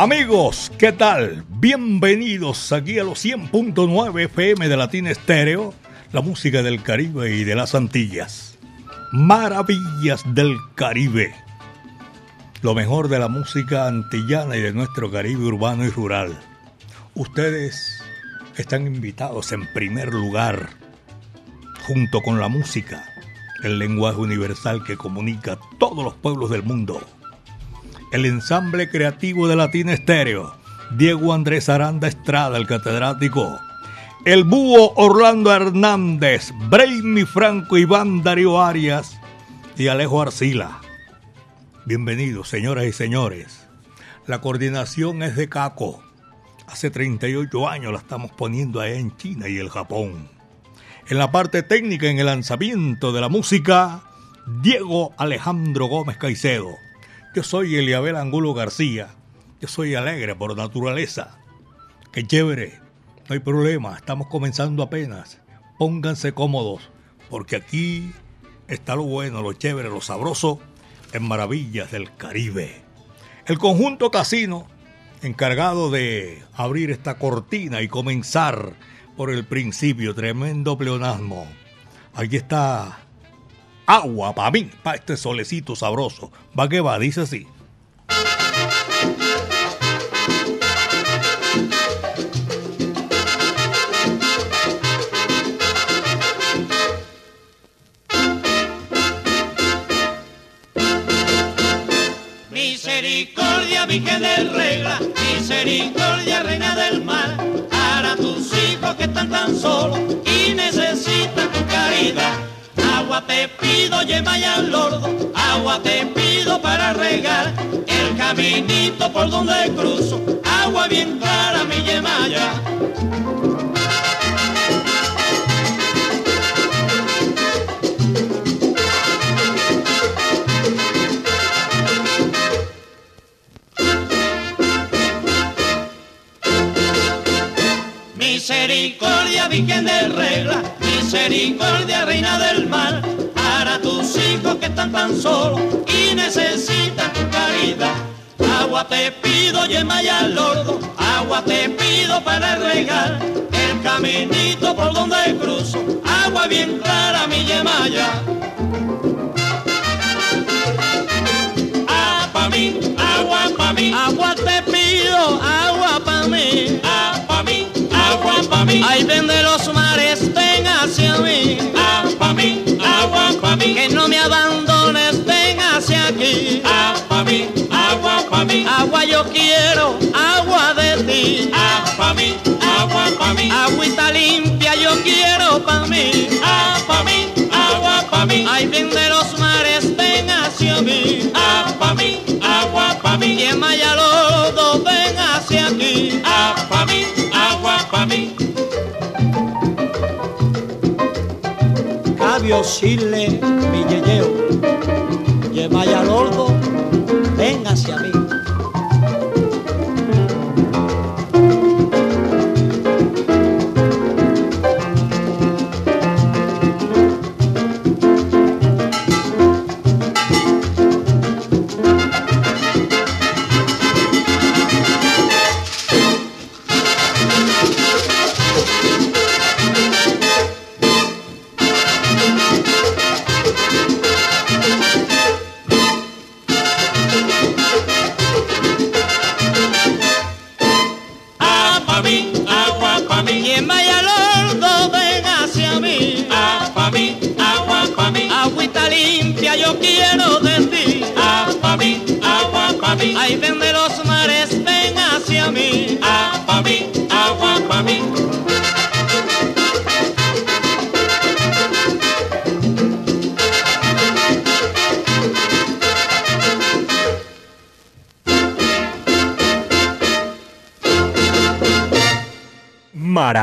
Amigos, ¿qué tal? Bienvenidos aquí a los 100.9 FM de Latina Estéreo, la música del Caribe y de las Antillas. Maravillas del Caribe. Lo mejor de la música antillana y de nuestro Caribe urbano y rural. Ustedes están invitados en primer lugar, junto con la música, el lenguaje universal que comunica a todos los pueblos del mundo el ensamble creativo de Latina Estéreo, Diego Andrés Aranda Estrada, el catedrático, el búho Orlando Hernández, Brainy Franco, Iván Darío Arias y Alejo Arcila. Bienvenidos, señoras y señores. La coordinación es de Caco. Hace 38 años la estamos poniendo allá en China y el Japón. En la parte técnica, en el lanzamiento de la música, Diego Alejandro Gómez Caicedo. Yo soy Eliabel Angulo García. Yo soy alegre por naturaleza. Qué chévere. No hay problema. Estamos comenzando apenas. Pónganse cómodos. Porque aquí está lo bueno, lo chévere, lo sabroso en Maravillas del Caribe. El conjunto casino, encargado de abrir esta cortina y comenzar por el principio, tremendo pleonasmo. Aquí está agua para mí, para este solecito sabroso. Va que va, dice así. Misericordia, Virgen de regla, misericordia, reina del mar, para tus hijos que están tan solos y necesitan tu caridad Te pido, lleva ya al lordo, agua te pido para regar el caminito por donde cruzo, agua bien clara mi yemaya. Misericordia, Virgen de regla, misericordia, reina del mar, para tus hijos que están tan solos y necesitan tu caridad. Agua te pido, yema y al lordo, agua te pido para regar el caminito por donde cruzo, agua bien clara mi yemaya. Ah, pa' mí, agua pa' mí, agua te pido, agua pa' mí, ah, pa' mí, agua pa' mí, ay vende los ay vende los mares, ven hacia mí, ah, pa' mí, agua pa' mí, y en Mayalodo, ven hacia aquí, ah, pa' mí, agua pa' mí. Cabio Chile, mi yeyeo, Yemaya Lordo, ven hacia mí.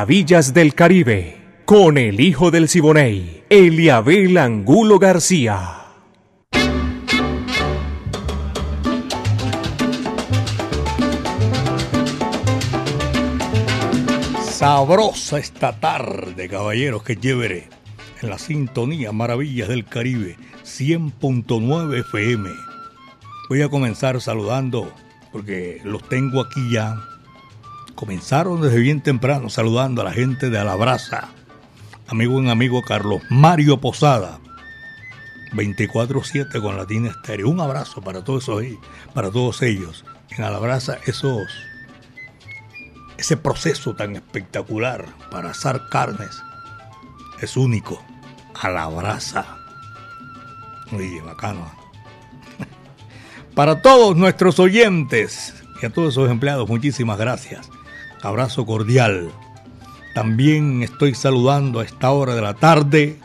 Maravillas del Caribe, con el hijo del Siboney, Eliabel Angulo García. Sabrosa esta tarde, caballeros, que chévere. En la sintonía Maravillas del Caribe, 100.9 FM. Voy a comenzar saludando, porque los tengo aquí ya. Comenzaron desde bien temprano saludando a la gente de Alabraza. Amigo un amigo Carlos Mario Posada. 24-7 con Latina Estéreo. Un abrazo para todos, esos, para todos ellos. En Alabraza, esos ese proceso tan espectacular para asar carnes es único. A la brasa. Oye, bacano. Para todos nuestros oyentes y a todos esos empleados, muchísimas gracias. Abrazo cordial. También estoy saludando a esta hora de la tarde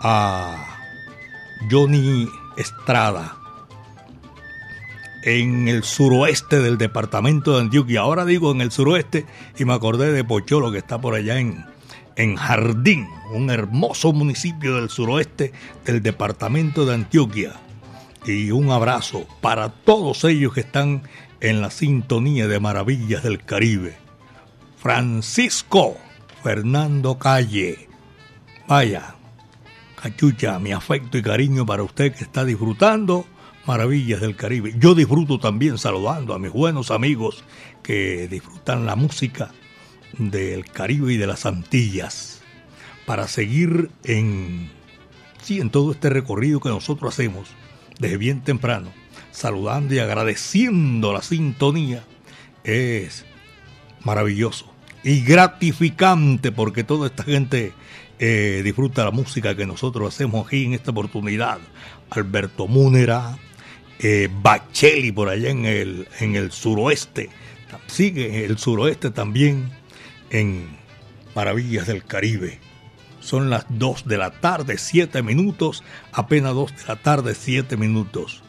a Johnny Estrada en el suroeste del departamento de Antioquia. Ahora digo en el suroeste y me acordé de Pocholo que está por allá en, en Jardín, un hermoso municipio del suroeste del departamento de Antioquia. Y un abrazo para todos ellos que están en la sintonía de Maravillas del Caribe. Francisco Fernando Calle. Vaya, cachucha, mi afecto y cariño para usted que está disfrutando maravillas del Caribe. Yo disfruto también saludando a mis buenos amigos que disfrutan la música del Caribe y de las Antillas para seguir en, sí, en todo este recorrido que nosotros hacemos desde bien temprano, saludando y agradeciendo la sintonía. Es maravilloso y gratificante porque toda esta gente eh, disfruta la música que nosotros hacemos aquí en esta oportunidad. Alberto Múnera, eh, Bacheli por allá en el, en el suroeste. Sigue el suroeste también en Maravillas del Caribe. Son las 2 de la tarde, 7 minutos, apenas 2 de la tarde, 7 minutos.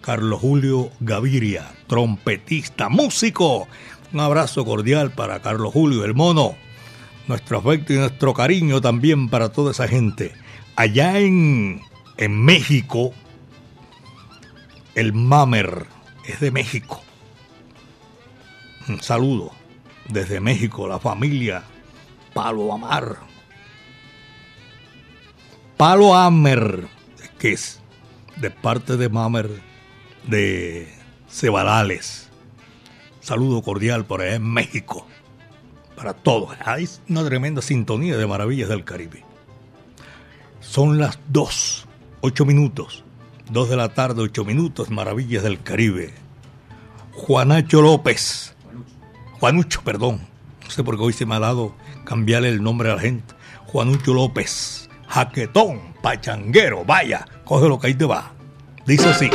Carlos Julio Gaviria, trompetista, músico. Un abrazo cordial para Carlos Julio, el mono. Nuestro afecto y nuestro cariño también para toda esa gente. Allá en, en México, el Mamer es de México. Un saludo desde México, la familia Palo Amar. Palo Amer, que es de parte de Mamer de Cebadales. Saludo cordial por allá en México. Para todos. Hay una tremenda sintonía de maravillas del Caribe. Son las dos, ocho minutos. Dos de la tarde, ocho minutos, Maravillas del Caribe. Juanacho López. Juanucho, perdón. No sé por qué hoy se me ha dado cambiarle el nombre a la gente. Juanucho López. Jaquetón, pachanguero, vaya, coge lo que ahí te va. Dice así.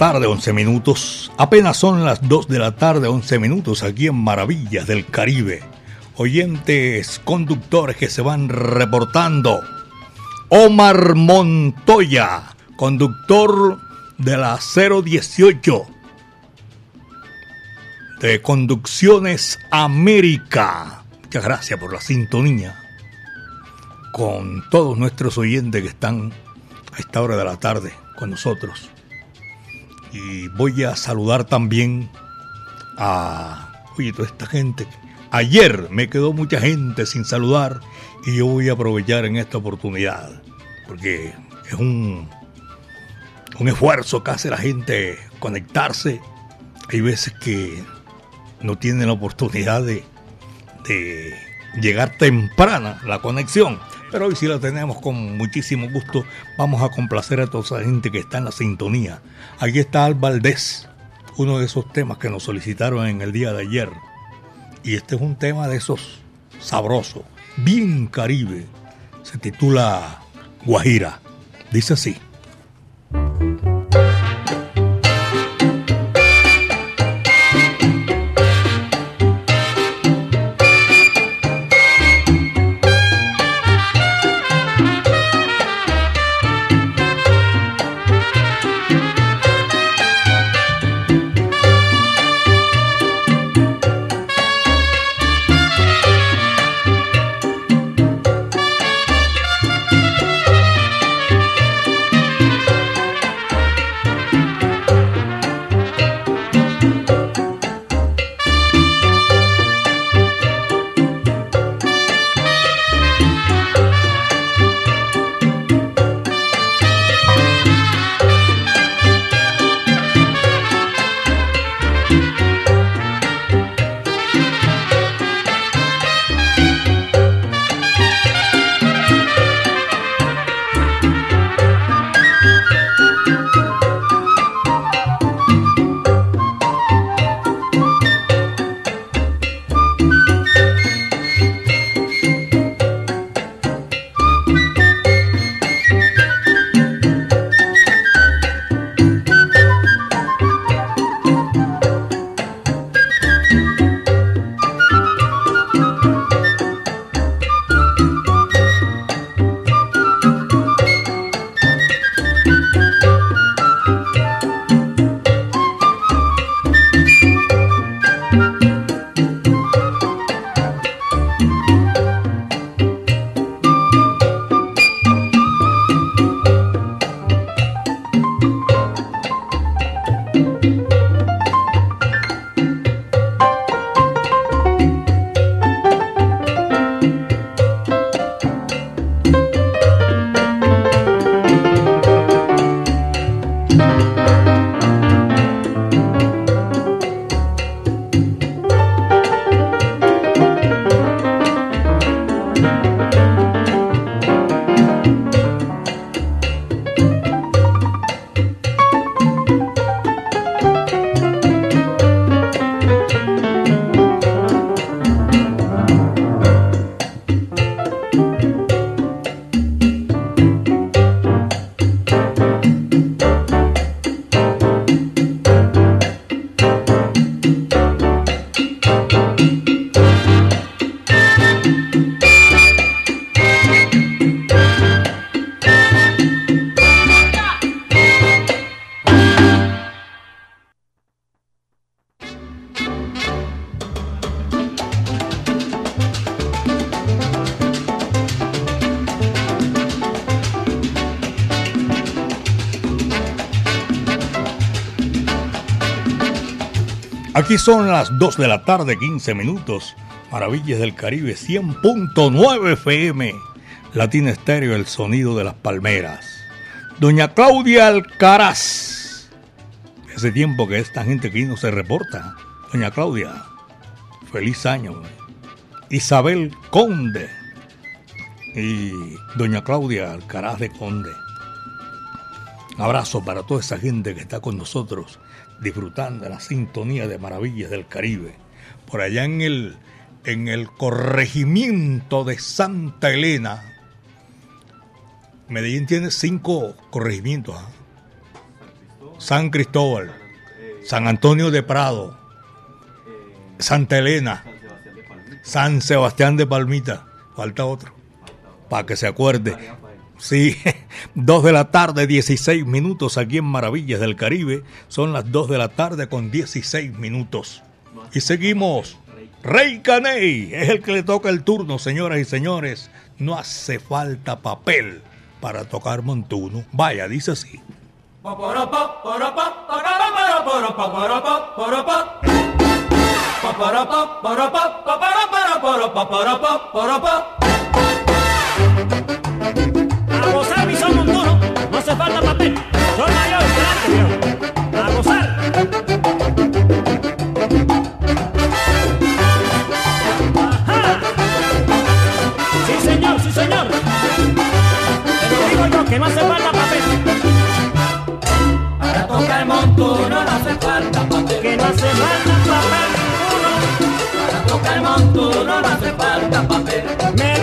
Tarde, 11 minutos. Apenas son las 2 de la tarde, 11 minutos aquí en Maravillas del Caribe. Oyentes, conductores que se van reportando. Omar Montoya, conductor de la 018 de Conducciones América. Muchas gracias por la sintonía con todos nuestros oyentes que están a esta hora de la tarde con nosotros. Y voy a saludar también a, oye, toda esta gente. Ayer me quedó mucha gente sin saludar y yo voy a aprovechar en esta oportunidad, porque es un, un esfuerzo que hace la gente conectarse. Hay veces que no tienen la oportunidad de, de llegar temprana la conexión. Pero hoy sí la tenemos con muchísimo gusto. Vamos a complacer a toda esa gente que está en la sintonía. Aquí está Al Valdés, uno de esos temas que nos solicitaron en el día de ayer. Y este es un tema de esos sabrosos, bien caribe. Se titula Guajira. Dice así. Aquí son las 2 de la tarde, 15 minutos. Maravillas del Caribe, 100.9 FM. Latina Estéreo, el sonido de las palmeras. Doña Claudia Alcaraz. Hace tiempo que esta gente aquí no se reporta. Doña Claudia, feliz año. Isabel Conde. Y Doña Claudia Alcaraz de Conde. abrazo para toda esa gente que está con nosotros disfrutando de la sintonía de maravillas del Caribe. Por allá en el, en el corregimiento de Santa Elena. Medellín tiene cinco corregimientos. ¿ah? San Cristóbal, San Antonio de Prado, Santa Elena, San Sebastián de Palmita. Falta otro, para que se acuerde. Sí, 2 de la tarde, 16 minutos aquí en Maravillas del Caribe. Son las 2 de la tarde con 16 minutos. Y seguimos. Rey Caney es el que le toca el turno, señoras y señores. No hace falta papel para tocar montuno. Vaya, dice así. Hace falta papel. Soy mayor, grande, A gozar. Ajá. Sí, señor, sí, señor. Te lo digo yo que no hace falta papel. Para tocar montuno no hace falta papel. Que no hace falta papel. Para tocar montuno no hace falta papel. Me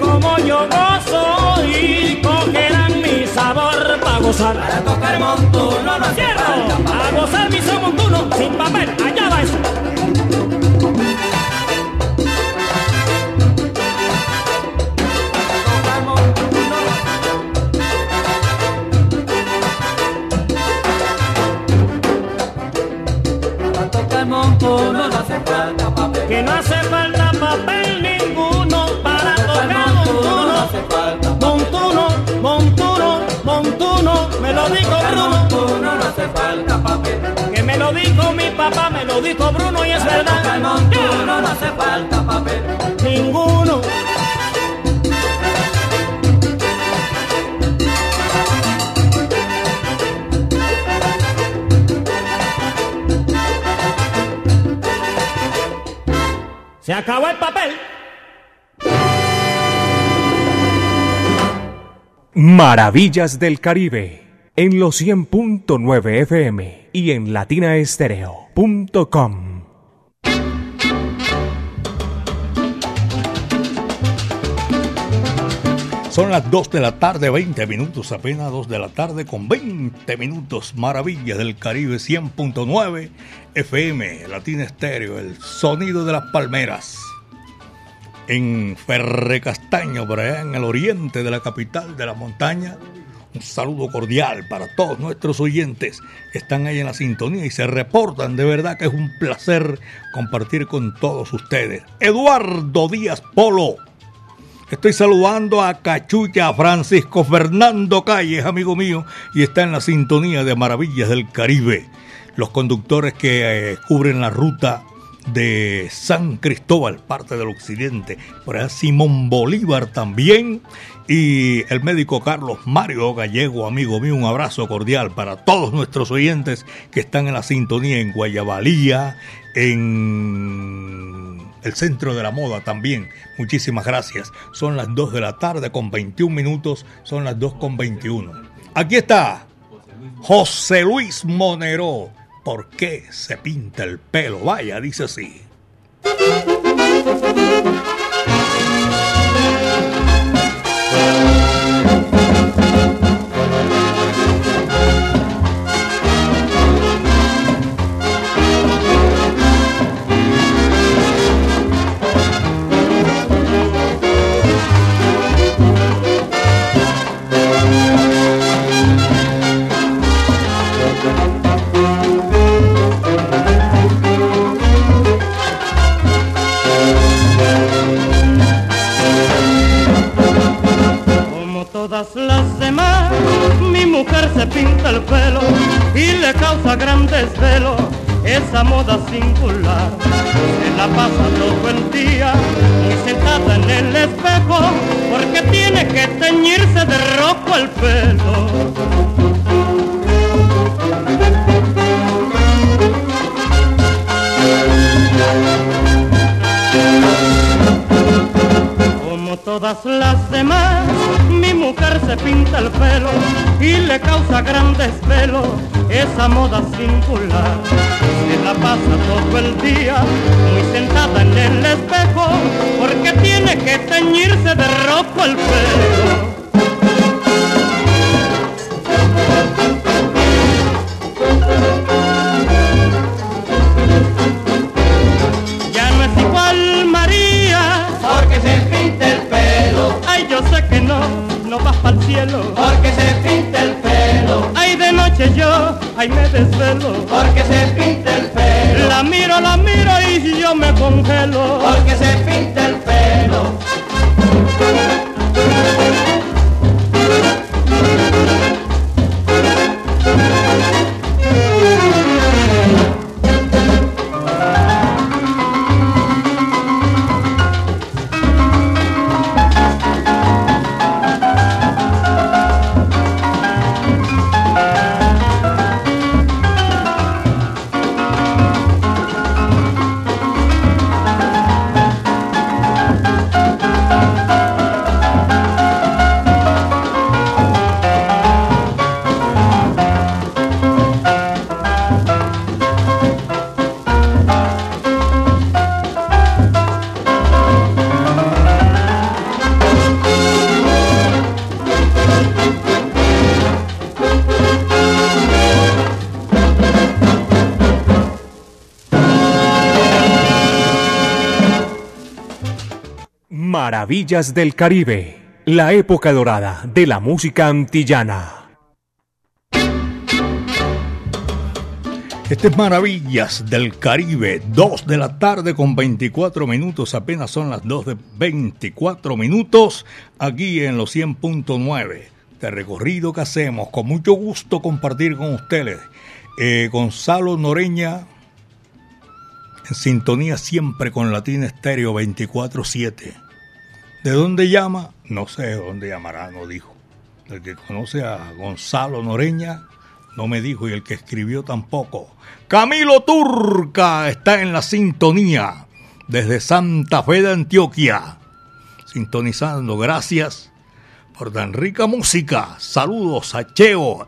Cómo yo gozo y cogerán mi sabor para gozar. Para tocar montuno no hace ¡Cierro! falta A papel. gozar mi son montuno, sin papel, allá va eso. Para tocar montuno no hace falta papel. Que no hace falta lo dijo Bruno. montuno no hace falta papel. Que me lo dijo mi papá, me lo dijo Bruno y es Para verdad. montuno no hace falta papel. Ninguno. Se acabó el papel. Maravillas del Caribe en los 100.9 FM y en latinaestereo.com. Son las 2 de la tarde, 20 minutos, apenas 2 de la tarde con 20 minutos. Maravillas del Caribe 100.9 FM, Latina Estéreo, el sonido de las palmeras. En Ferre Castaño, por allá en el oriente de la capital de la montaña. Un saludo cordial para todos nuestros oyentes que están ahí en la sintonía y se reportan. De verdad que es un placer compartir con todos ustedes. Eduardo Díaz Polo. Estoy saludando a Cachucha Francisco Fernando Calles, amigo mío, y está en la sintonía de Maravillas del Caribe. Los conductores que eh, cubren la ruta de San Cristóbal, parte del occidente, por allá Simón Bolívar también, y el médico Carlos Mario Gallego, amigo mío, un abrazo cordial para todos nuestros oyentes que están en la sintonía en Guayabalía, en el centro de la moda también. Muchísimas gracias. Son las 2 de la tarde con 21 minutos, son las 2 con 21. Aquí está José Luis Monero. ¿Por qué se pinta el pelo? Vaya, dice así. se pinta el pelo y le causa gran desvelo esa moda singular. Se la pasa todo el día muy sentada en el espejo porque tiene que teñirse de rojo el pelo. todas las demás, mi mujer se pinta el pelo y le causa gran desvelo esa moda singular. Se la pasa todo el día muy sentada en el espejo porque tiene que teñirse de rojo el pelo. Porque se pinta el pelo. La miro, la miro Maravillas del Caribe, la época dorada de la música antillana. Este es Maravillas del Caribe, 2 de la tarde con 24 minutos, apenas son las 2 de 24 minutos, aquí en los 100.9 de recorrido que hacemos, con mucho gusto compartir con ustedes. Eh, Gonzalo Noreña, en sintonía siempre con Latina Estéreo 24-7. ¿De dónde llama? No sé de dónde llamará, no dijo. El que conoce a Gonzalo Noreña no me dijo y el que escribió tampoco. Camilo Turca está en la sintonía desde Santa Fe de Antioquia. Sintonizando, gracias por tan rica música. Saludos a Cheo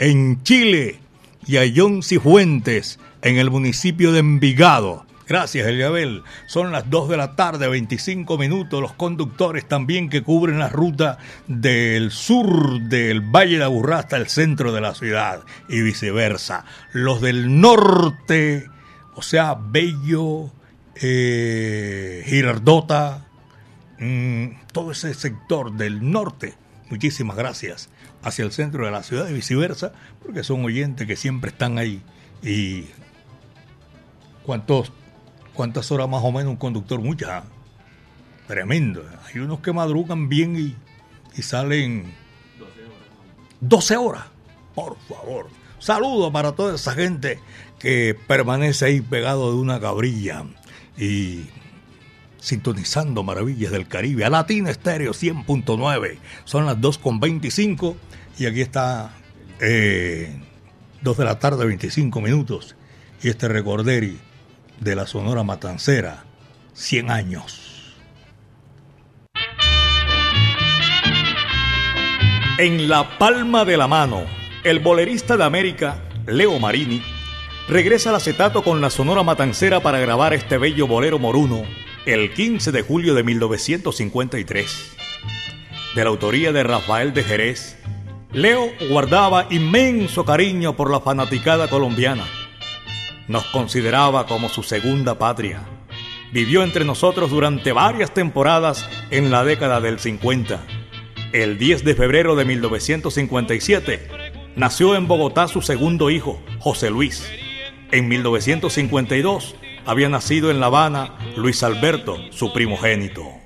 en Chile y a John Cifuentes en el municipio de Envigado. Gracias, Eliabel. Son las 2 de la tarde, 25 minutos. Los conductores también que cubren la ruta del sur del Valle de Aburrá hasta el centro de la ciudad y viceversa. Los del norte, o sea, Bello, eh, Girardota, mm, todo ese sector del norte. Muchísimas gracias. Hacia el centro de la ciudad y viceversa, porque son oyentes que siempre están ahí. Y cuántos ¿Cuántas horas más o menos un conductor? Muchas. Tremendo. Hay unos que madrugan bien y, salen 12 horas. Por favor. Saludo para toda esa gente que permanece ahí pegado de una cabrilla y sintonizando maravillas del Caribe a Latina Estéreo 100.9. Son las 2.25 y aquí está eh, 2 de la tarde, 25 minutos. Y este recorderi de la Sonora Matancera, 100 años. En la palma de la mano, el bolerista de América, Leo Marini, regresa al acetato con la Sonora Matancera para grabar este bello bolero moruno el 15 de julio de 1953. de la autoría de Rafael de Jerez, Leo guardaba inmenso cariño por la fanaticada colombiana. Nos consideraba como su segunda patria. Vivió entre nosotros durante varias temporadas en la década del 50. El 10 de febrero de 1957 nació en Bogotá su segundo hijo, José Luis. En 1952 había nacido en La Habana Luis Alberto, su primogénito.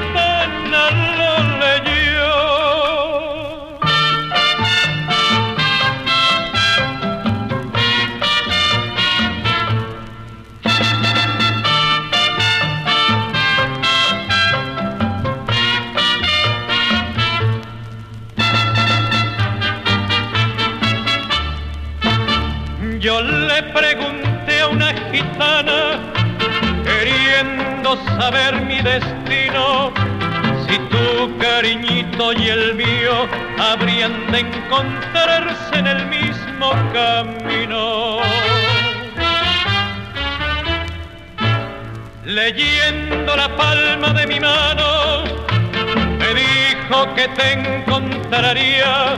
queriendo saber mi destino, si tu cariñito y el mío habrían de encontrarse en el mismo camino. Leyendo la palma de mi mano, me dijo que te encontraría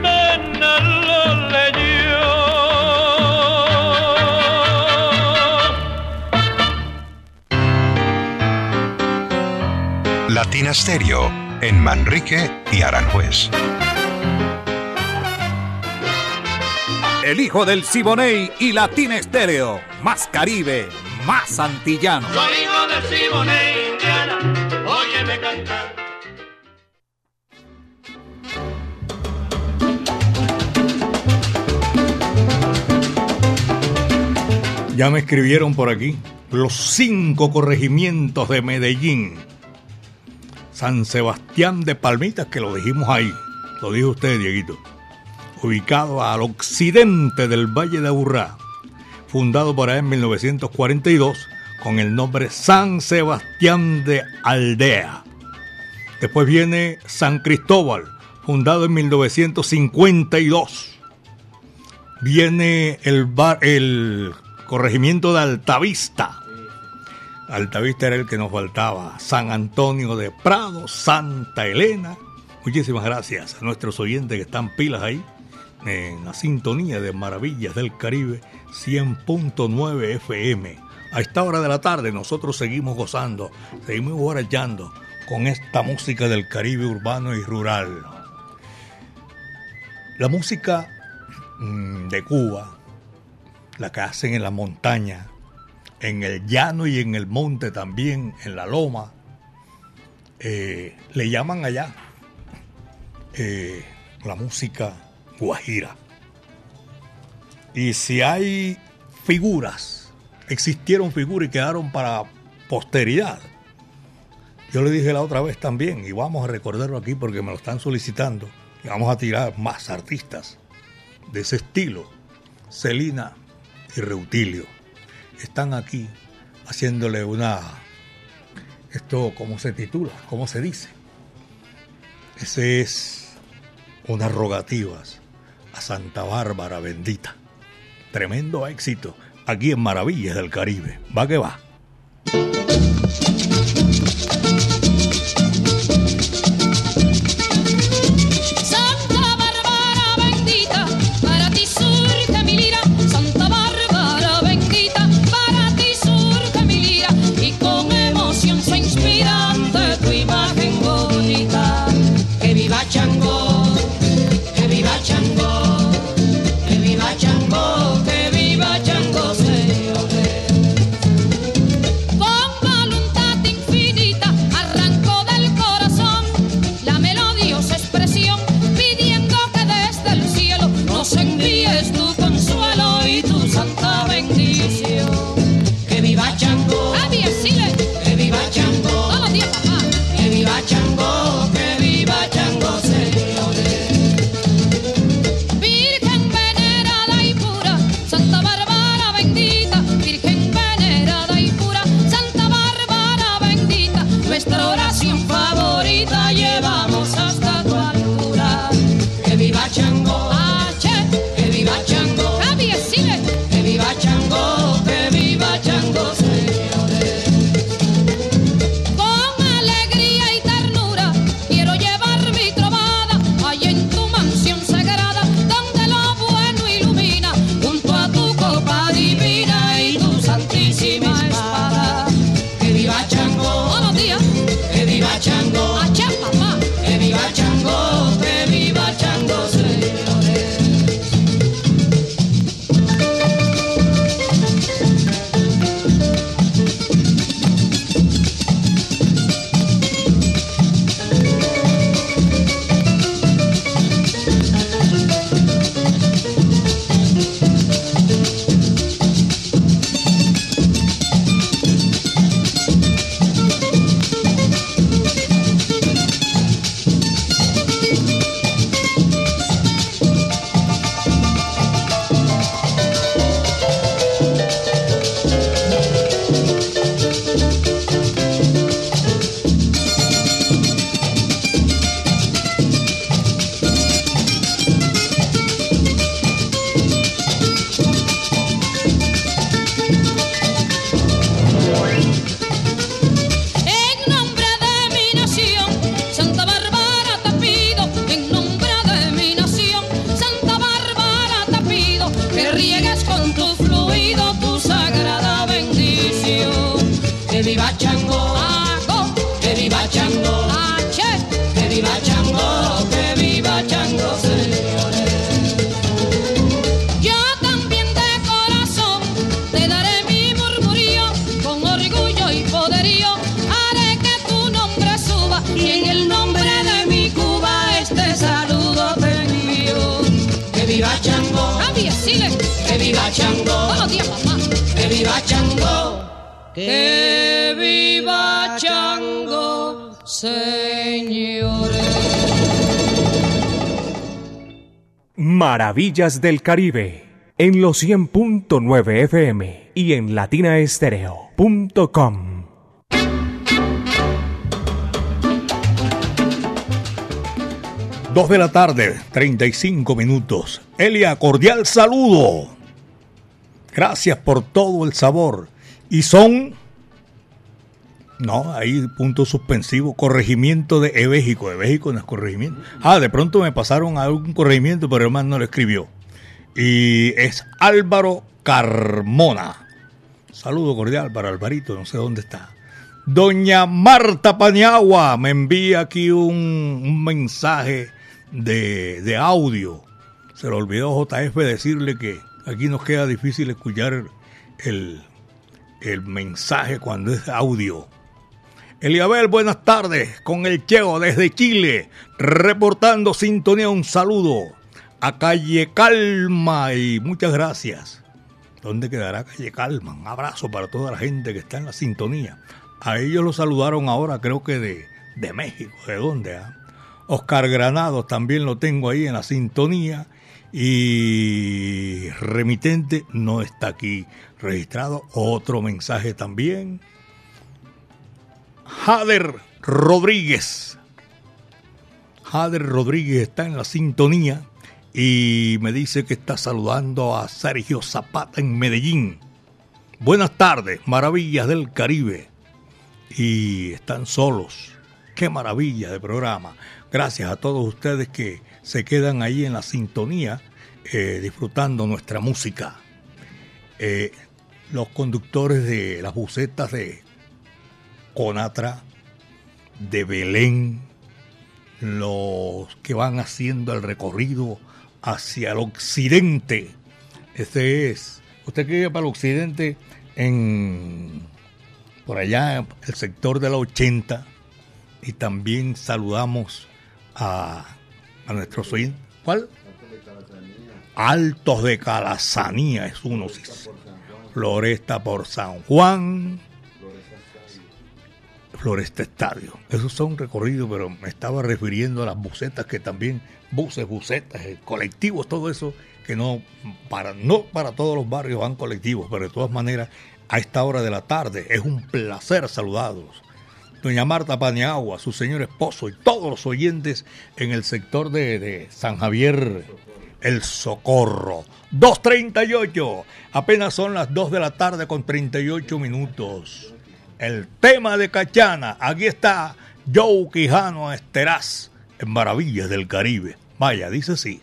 Stereo en Manrique y Aranjuez. El hijo del Siboney y Latina Estéreo. Más Caribe, más antillano. Soy hijo del Siboney, Indiana. Óyeme cantar. Ya me escribieron por aquí los cinco corregimientos de Medellín San Sebastián de Palmitas, que lo dijimos ahí, lo dijo usted, Dieguito, ubicado al occidente del Valle de Aburrá, fundado por ahí en 1942 con el nombre San Sebastián de Aldea. Después viene San Cristóbal, fundado en 1952. Viene el, bar, el corregimiento de Altavista, Altavista era el que nos faltaba. San Antonio de Prado, Santa Elena. Muchísimas gracias a nuestros oyentes que están pilas ahí en la sintonía de Maravillas del Caribe 100.9 FM. A esta hora de la tarde nosotros seguimos gozando, seguimos guarachando con esta música del Caribe urbano y rural. La música mm, de Cuba, la que hacen en la montaña, en el llano y en el monte también, en la loma, eh, le llaman allá eh, la música guajira. Y si hay figuras, existieron figuras y quedaron para posteridad. Yo le dije la otra vez también, y vamos a recordarlo aquí porque me lo están solicitando, y vamos a tirar más artistas de ese estilo. Celina y Reutilio están aquí haciéndole una... Esto, ¿cómo se titula? ¿Cómo se dice? Ese es unas rogativas a Santa Bárbara bendita. Tremendo éxito aquí en Maravillas del Caribe. Va que va. Maravillas del Caribe en los 100.9 FM y en latinaestereo.com. Dos de la tarde, 35 minutos. Elia, cordial saludo. Gracias por todo el sabor. Y son no, ahí punto suspensivo, corregimiento de Evéjico. Evéjico no es corregimiento. Ah, de pronto me pasaron a un corregimiento, pero el no lo escribió. Y es Álvaro Carmona. Saludo cordial para Alvarito, no sé dónde está. Doña Marta Paniagua me envía aquí un, mensaje de, de, audio. Se le olvidó JF decirle que aquí nos queda difícil escuchar el, el mensaje cuando es audio. Eliabel, buenas tardes, con el Cheo desde Chile, reportando sintonía, un saludo a Calle Calma y muchas gracias. ¿Dónde quedará Calle Calma? Un abrazo para toda la gente que está en la sintonía. A ellos los saludaron ahora, creo que de, de México. ¿De dónde? Ah? Oscar Granados también lo tengo ahí en la sintonía. Y remitente no está aquí registrado. Otro mensaje también. Jader Rodríguez. Jader Rodríguez está en la sintonía y me dice que está saludando a Sergio Zapata en Medellín. Buenas tardes, maravillas del Caribe. Y están solos. Qué maravilla de programa. Gracias a todos ustedes que se quedan ahí en la sintonía eh, disfrutando nuestra música. Eh, los conductores de las bucetas de Conatra, de Belén, los que van haciendo el recorrido hacia el occidente. Este es, usted que para el occidente en por allá el sector de la 80 y también saludamos a, a nuestros oyentes. ¿Cuál? Altos de Calazanía es uno. Floresta por San Juan. Floresta Estadio. Esos son recorridos, pero me estaba refiriendo a las bucetas que también, buses, bucetas, eh, colectivos, todo eso, que no para, no para todos los barrios van colectivos, pero de todas maneras, a esta hora de la tarde es un placer saludarlos. Doña Marta Paniagua, su señor esposo y todos los oyentes en el sector de, de San Javier, El Socorro. 2.38, apenas son las 2 de la tarde con 38 minutos el tema de Cachana. Aquí está Joe Quijano Esteraz en Maravillas del Caribe. Vaya, dice así.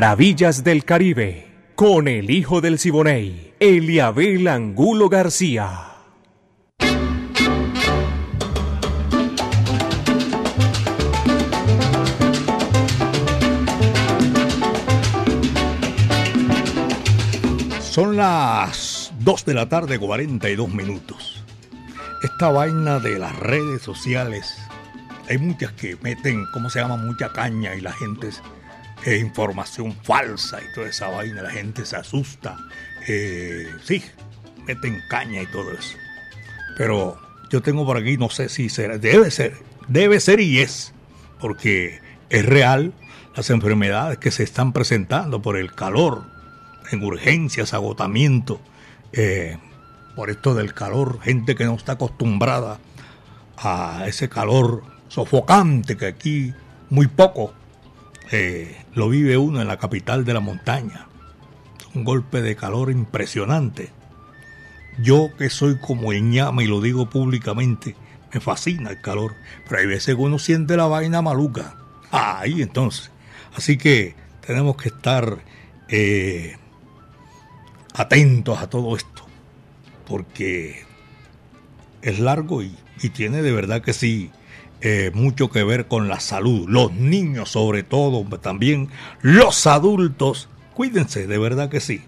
Maravillas del Caribe, con el hijo del Siboney, Eliabel Angulo García. Son las 2 de la tarde, 42 minutos. Esta vaina de las redes sociales, hay muchas que meten, ¿cómo se llama? Mucha caña y la gente es información falsa y toda esa vaina, la gente se asusta. Eh, sí, meten caña y todo eso. Pero yo tengo por aquí, no sé si será, debe ser, debe ser y es, porque es real las enfermedades que se están presentando por el calor, en urgencias, agotamiento, eh, por esto del calor, gente que no está acostumbrada a ese calor sofocante que aquí muy poco eh, lo vive uno en la capital de la montaña. Un golpe de calor impresionante. Yo que soy como el y lo digo públicamente, me fascina el calor, pero hay veces que uno siente la vaina maluca. ahí entonces. Así que tenemos que estar eh, atentos a todo esto, porque es largo y tiene de verdad que sí eh, mucho que ver con la salud. Los niños sobre todo, también los adultos, cuídense, de verdad que sí.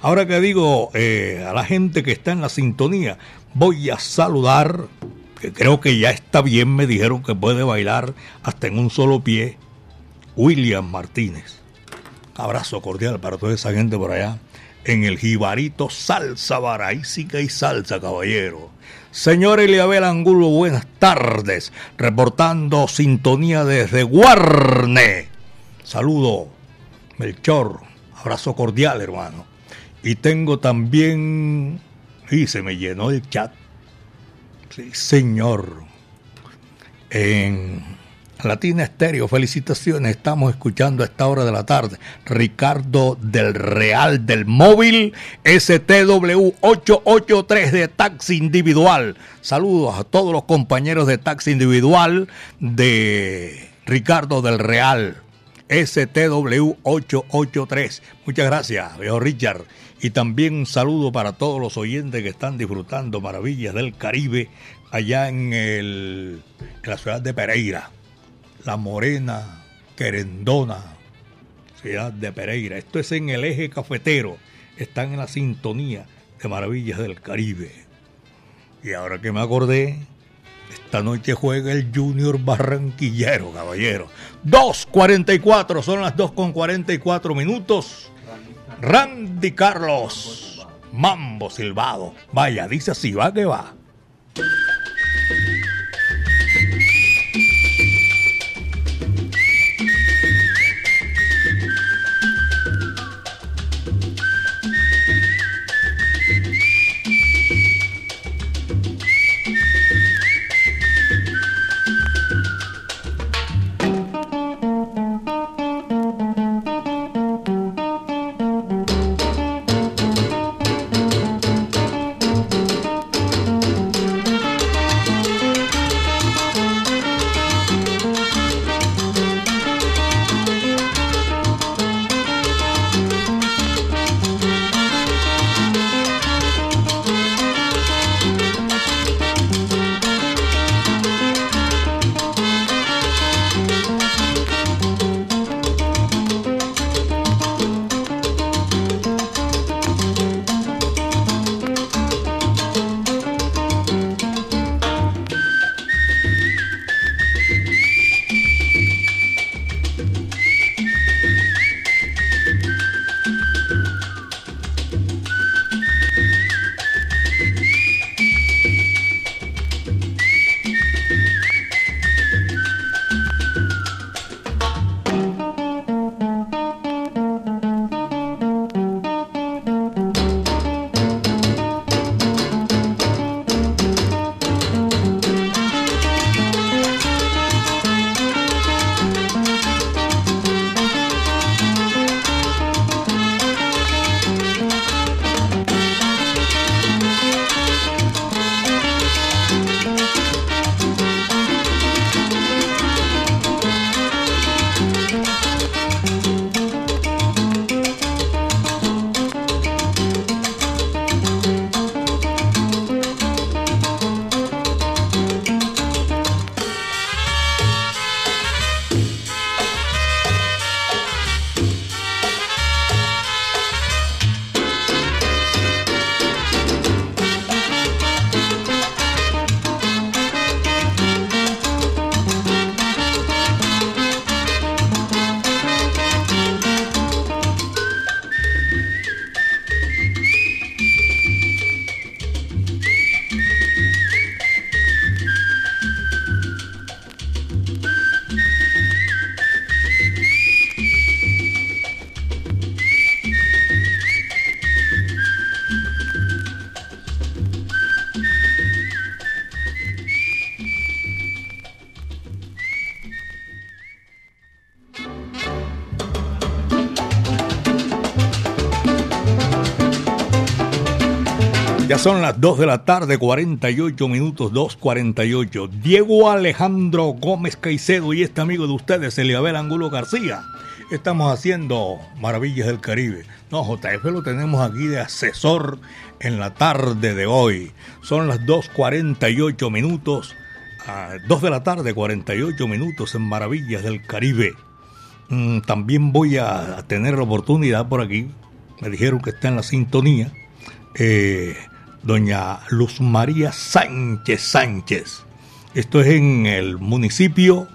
Ahora que digo eh, a la gente que está en la sintonía, voy a saludar, que creo que ya está bien, me dijeron que puede bailar hasta en un solo pie, William Martínez. Abrazo cordial para toda esa gente por allá en el Jibarito Salsa Baraísica y Salsa, caballero. Señor Eliabel Angulo, buenas tardes. Reportando sintonía desde Guarne. Saludo, Melchor. Abrazo cordial, hermano. Y tengo también... Y se me llenó el chat. Sí, señor. En Latina Estéreo, felicitaciones. Estamos escuchando a esta hora de la tarde. Ricardo del Real del Móvil STW 883 de Taxi Individual. Saludos a todos los compañeros de Taxi Individual de Ricardo del Real. STW 883. Muchas gracias, viejo Richard. Y también un saludo para todos los oyentes que están disfrutando maravillas del Caribe allá en, el, en la ciudad de Pereira. La Morena, Querendona, ciudad de Pereira. Esto es en el eje cafetero. Están en la sintonía de Maravillas del Caribe. Y ahora que me acordé, esta noche juega el Junior Barranquillero, caballero. 2.44, son las 2.44 minutos. Randy Carlos, Mambo Silvado. Vaya, dice así, va que va. Son las 2 de la tarde, 48 minutos, 2.48. Diego Alejandro Gómez Caicedo y este amigo de ustedes, Eliabel Angulo García. Estamos haciendo Maravillas del Caribe. No, JF lo tenemos aquí de asesor en la tarde de hoy. Son las 2.48 minutos, 2 de la tarde, 48 minutos en Maravillas del Caribe. Mm, también voy a tener la oportunidad por aquí. Me dijeron que está en la sintonía. Eh, doña Luz María Sánchez Sánchez. Esto es en el municipio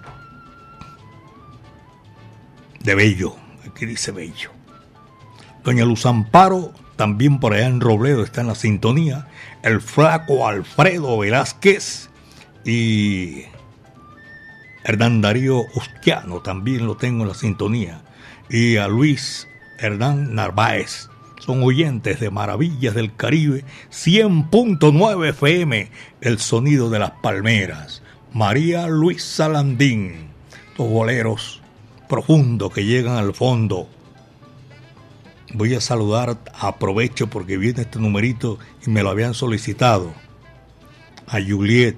de Bello. Aquí dice Bello. Doña Luz Amparo, también por allá en Robledo, está en la sintonía. El flaco Alfredo Velázquez y Hernán Darío Ustiano, también lo tengo en la sintonía. Y a Luis Hernán Narváez. Son oyentes de Maravillas del Caribe, 100.9 FM, el sonido de las palmeras. María Luis Salandín, los boleros profundos que llegan al fondo. Voy a saludar, aprovecho porque viene este numerito y me lo habían solicitado. A Juliet,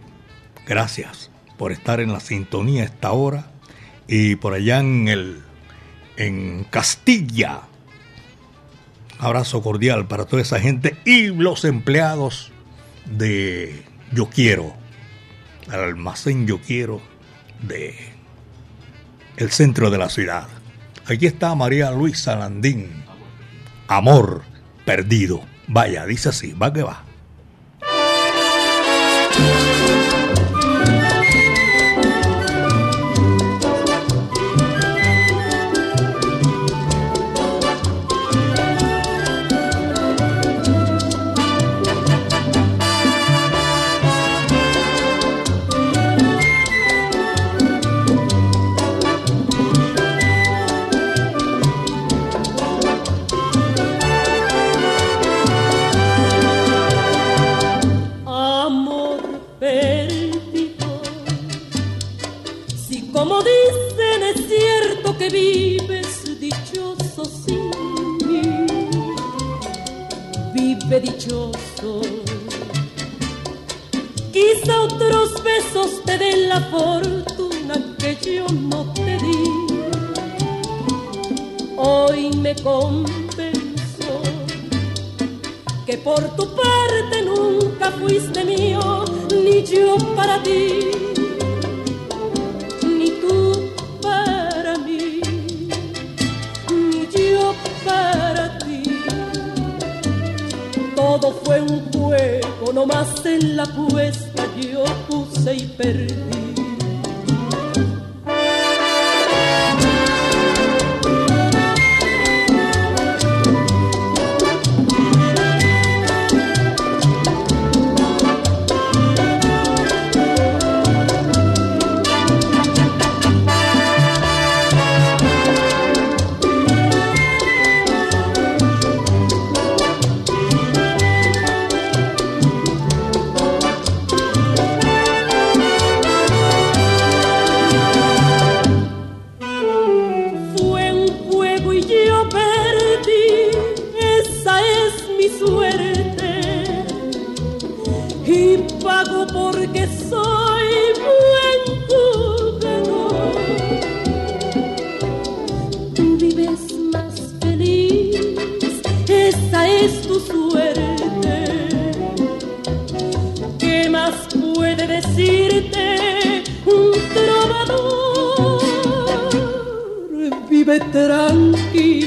gracias por estar en la sintonía a esta hora. Y por allá en el en Castilla. Abrazo cordial para toda esa gente y los empleados de Yo Quiero, el almacén Yo Quiero de el centro de la ciudad. Aquí está María Luisa Landín. Amor perdido. Vaya, dice así, va que va. Dichoso. Quizá otros besos te den la fortuna que yo no te di. Hoy me convenzo que por tu parte nunca fuiste mío, ni yo para ti. No más en la puesta yo puse y perdí. porque soy buen jugador. Tú vives más feliz, esa es tu suerte. ¿Qué más puede decirte un trovador? Vive tranquilo.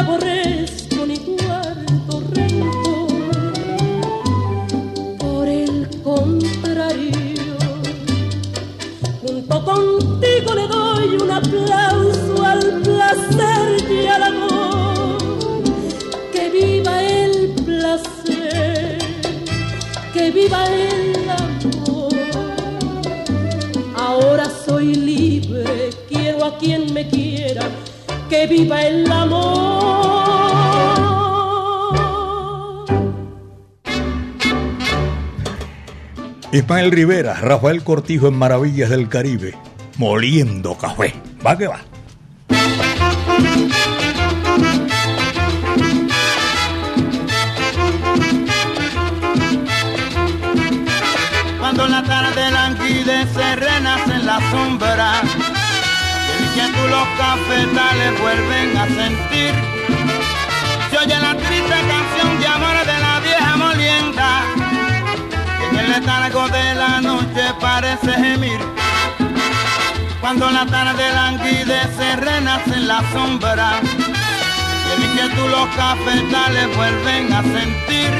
aborrezco ni guardo rencor. Por el contrario, junto contigo le doy un aplauso al placer y al amor. Que viva el placer, que viva el amor. Ahora soy libre, quiero a quien me quiera. Que viva el Ismael Rivera, Rafael Cortijo en Maravillas del Caribe, moliendo café. Va que va. Cuando la tarde languidece, renace en la sombra. Y los cafetales vuelven a sentir. Parece gemir. Cuando la tarde languidece, renace en la sombra. Y el inquietud los cafetales vuelven a sentir.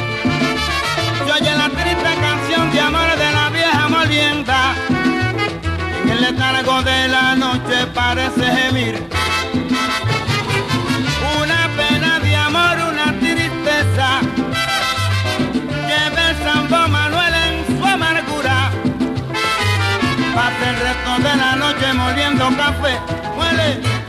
Se oye la triste canción de amor de la vieja molienda. En el letargo de la noche parece gemir. Pasa el resto de la noche moliendo café. Muele.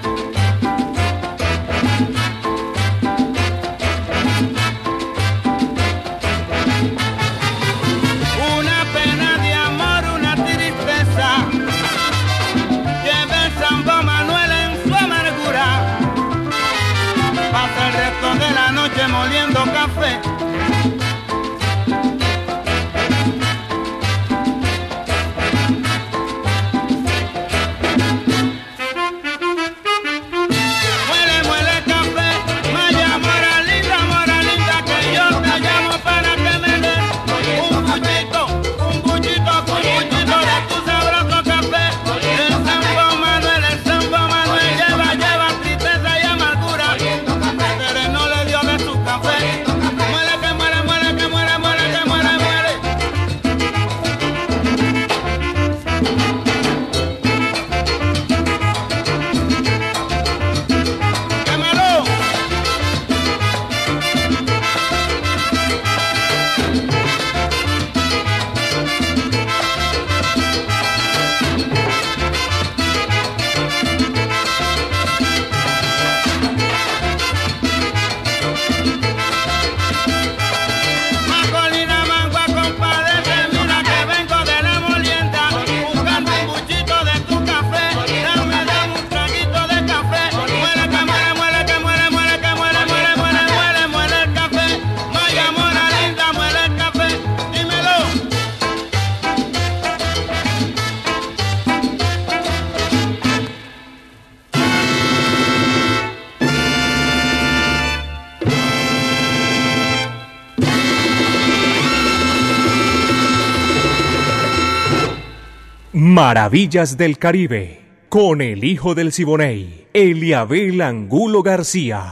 Maravillas del Caribe, con el hijo del Siboney, Eliabel Angulo García.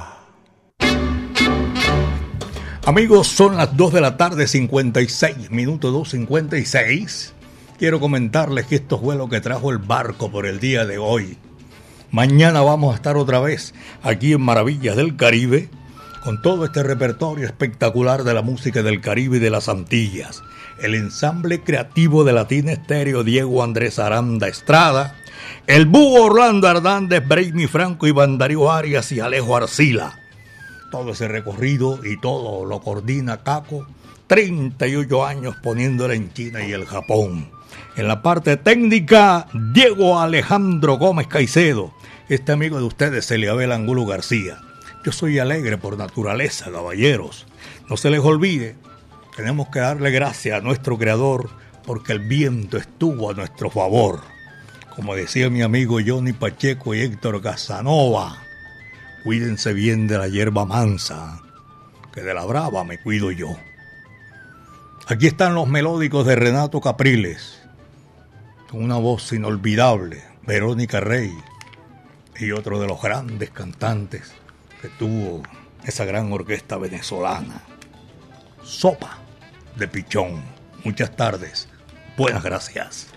Amigos, son las 2 de la tarde, 56, minuto 2.56. Quiero comentarles que esto fue lo que trajo el barco por el día de hoy. Mañana vamos a estar otra vez aquí en Maravillas del Caribe con todo este repertorio espectacular de la música del Caribe y de las Antillas. El ensamble creativo de Latina Estéreo Diego Andrés Aranda Estrada, el búho Orlando Hernández, Brainy Franco y Darío Arias y Alejo Arcila. Todo ese recorrido y todo lo coordina Caco, 38 años poniéndola en China y el Japón. En la parte técnica, Diego Alejandro Gómez Caicedo, este amigo de ustedes, Eliabel Angulo García. Yo soy alegre por naturaleza, caballeros. No se les olvide, tenemos que darle gracias a nuestro Creador porque el viento estuvo a nuestro favor. Como decía mi amigo Johnny Pacheco y Héctor Casanova, cuídense bien de la hierba mansa, que de la brava me cuido yo. Aquí están los melódicos de Renato Capriles, con una voz inolvidable, Verónica Rey, y otro de los grandes cantantes que tuvo esa gran orquesta venezolana. Sopa de Pichón. Muchas tardes. Buenas gracias.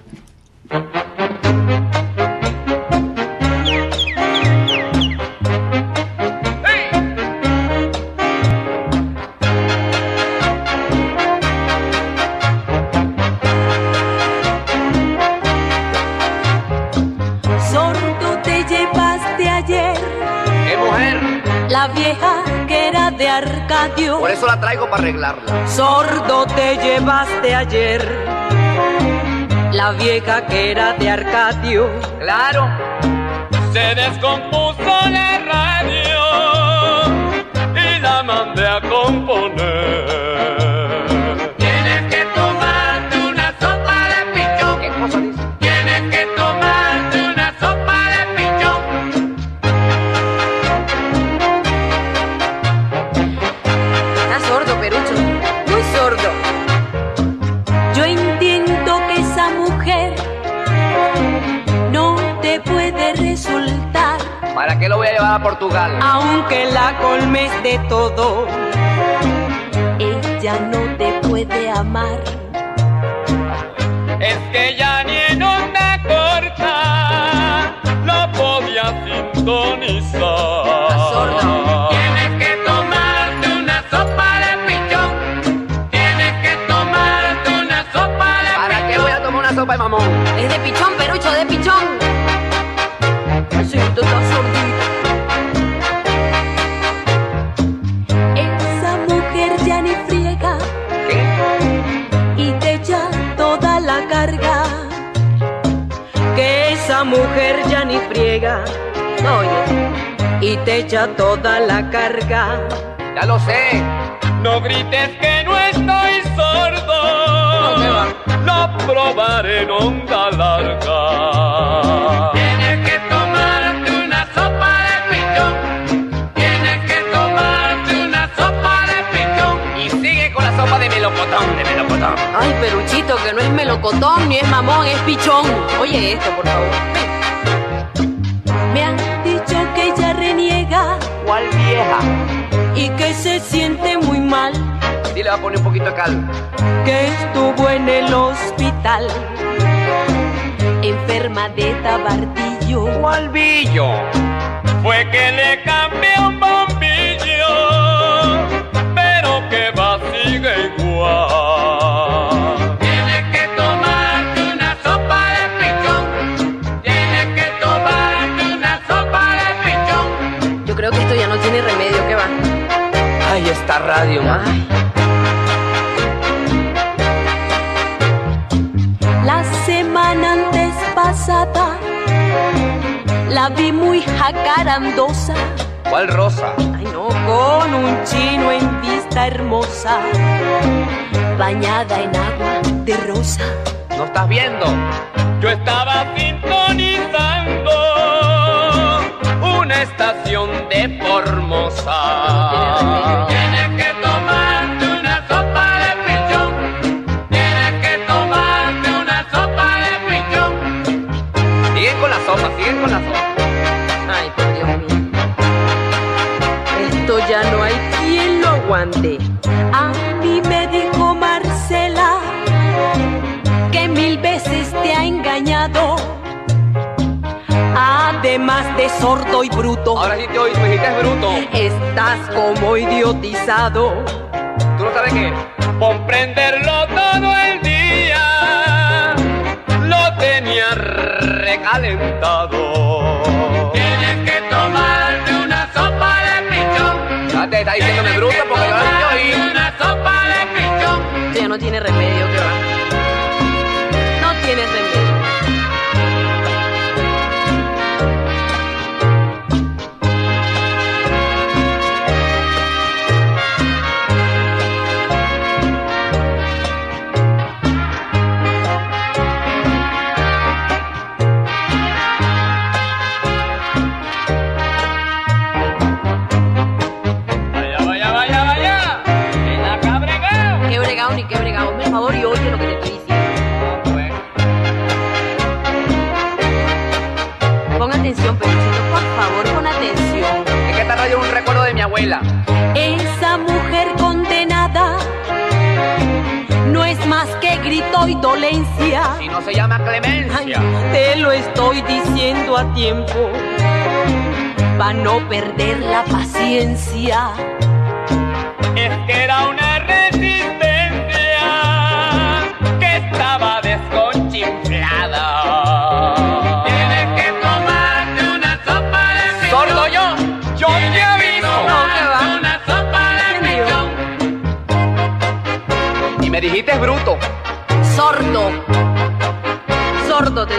Sordo te llevaste ayer. ¿Qué mujer? La vieja que era de Arcadio. Eso la traigo para arreglarla. Sordo te llevaste ayer. La vieja que era de Arcadio. Claro. Se descompuso la radio y la mandé a componer. ¿Para qué lo voy a Portugal? aunque la colmes de todo. Ella no te puede amar. Es que ya ni en onda corta lo podía sintonizar. Tienes que tomarte una sopa de pichón. Tienes que tomarte una sopa de ¿Para qué voy a tomar una sopa de mamón? Es de pichón, Perucho, oye, y te echa toda la carga. Ya lo sé. No grites que no estoy sordo. Lo probaré en onda larga. Tienes que tomarte una sopa de pichón. Tienes que tomarte una sopa de pichón. Y sigue con la sopa de melocotón, de melocotón. Ay, Peruchito, que no es melocotón ni es mamón, es pichón. Oye esto, por favor. Ella Y que se siente muy mal. Dile, va a poner un poquito de cal. Que estuvo en el hospital. Enferma de tabardillo. ¿Cuál billo? Fue que le cambié un radio, ma. La semana antes pasada la vi muy jacarandosa. ¿Cuál rosa? Ay no, con un chino en vista hermosa, bañada en agua de rosa. ¿No estás viendo? Yo estaba sintonizando una estación de Formosa. Aguante. A mí me dijo Marcela que mil veces te ha engañado. Además de sordo y bruto. Ahora sí te oí, me dijiste bruto. Estás como idiotizado. ¿Tú no sabes qué? Comprenderlo todo el día. Lo tenía recalentado. Tiene remedio, se llama Ay, clemencia. te lo estoy diciendo a tiempo, para no perder la paciencia. Es que era una resistencia que estaba desconchinflada. Tienes que tomarte una sopa de pichón. ¿Sordo yo? Yo te aviso. Una sopa de pichón. Y me dijiste bruto.